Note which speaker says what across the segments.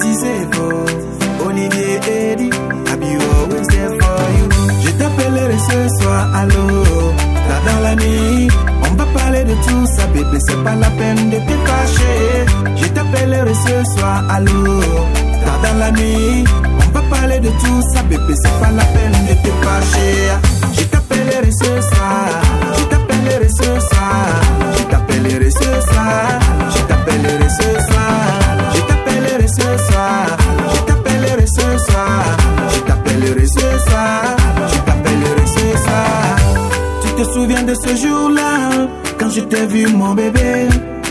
Speaker 1: Tisefo, Olivier Eddy, I be always there ce soir, allô, tard dans la nuit. On va parler de tout ça, bébé, c'est pas la peine de te fâcher. Je t'appellerai ce soir, allô, tard dans la nuit. On va parler de tout ça, bébé, c'est pas la peine de te fâcher. Je t'appellerai ce soir, je t'ai vu mon bébé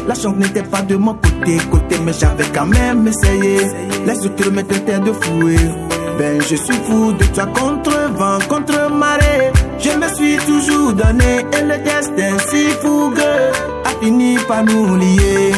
Speaker 1: la chance n'était pas de mon côté, côté, mais j'avais quand même essayé. Les autres me traitaient de fouet. Ben, je suis fou de toi contre vent, contre marée. Je me suis toujours donné et le destin si fougueux a fini par nous lier.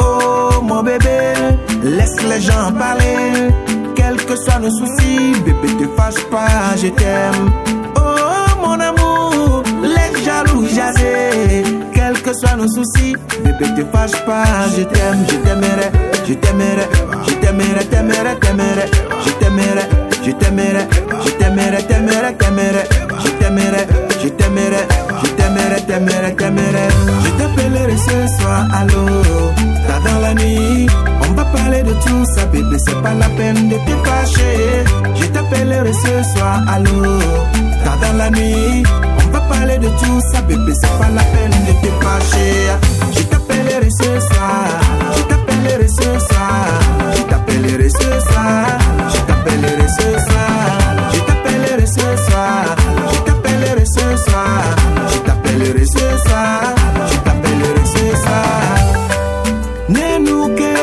Speaker 1: Oh, mon bébé, laisse les gens parler. Quels que soient nos soucis, bébé, te fâche pas, je t'aime. Oh, mon amour, les jaloux jaser. Que soient nos soucis, bébé, te fâche pas, je t'aime, je t'aimerai, je t'aimerai, je t'aimerai, t'aimerai, t'aimerai, je t'aimerai, je t'aimerai, je t'aimerai, t'aimerai, t'aimerai, je t'aimerai, je t'aimerai, je t'aimerai, t'aimerai, t'aimerai. Je t'appellerai ce soir, allô, tard dans la nuit. On va parler de tout ça, bébé, c'est pas la peine de te fâcher. Je t'appellerai ce soir, allô, tard dans la nuit. On va parler de tout ça, bébé, c'est pas la peine fâcher. Je t'appellerai ce soir, je t'appellerai ce soir, je t'appellerai ce soir, je t'appellerai ce soir, je t'appellerai ce soir, je t'appellerai ce. Nenuke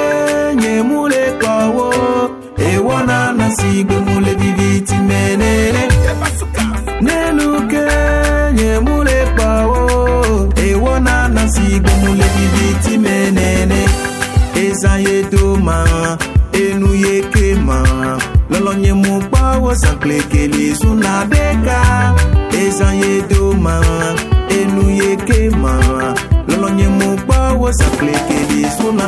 Speaker 1: nye mule kwawo, ewana nasigwe Solonye mukpa wo sanklekele suna beka. Ezanye do ma, enu ye ke ma. Lolonye mukpa wo sanklekele suna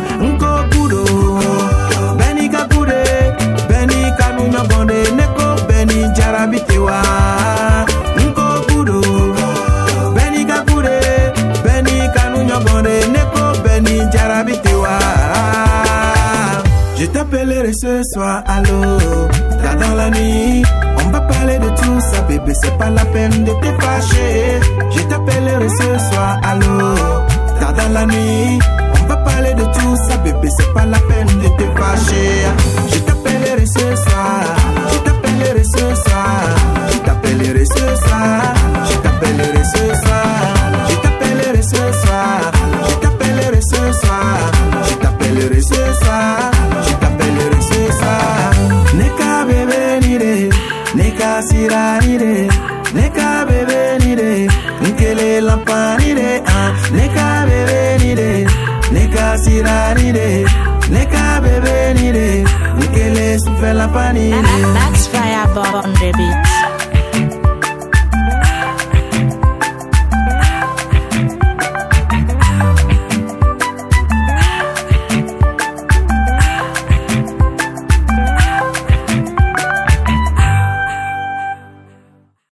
Speaker 1: Je t'appellerai ce soir, allô, tard dans la nuit. On va parler de tout ça, bébé, c'est pas la peine de te fâcher. Je t'appellerai ce soir, allô, tard dans la nuit. On va parler de tout ça, bébé, c'est pas la peine de te fâcher. Je t'appellerai ce soir, je t'appellerai ce soir, je t'appellerai ce soir, je t'appellerai ce soir, je t'appellerai ce soir, je t'appellerai ce soir, je t'appellerai ce soir, sira nire, neka bebe nire, nkele lampa nire, ah, neka bebe nire, neka sira nire, neka bebe nire, nkele souffle lampa nire.
Speaker 2: That's Fireball on the beat.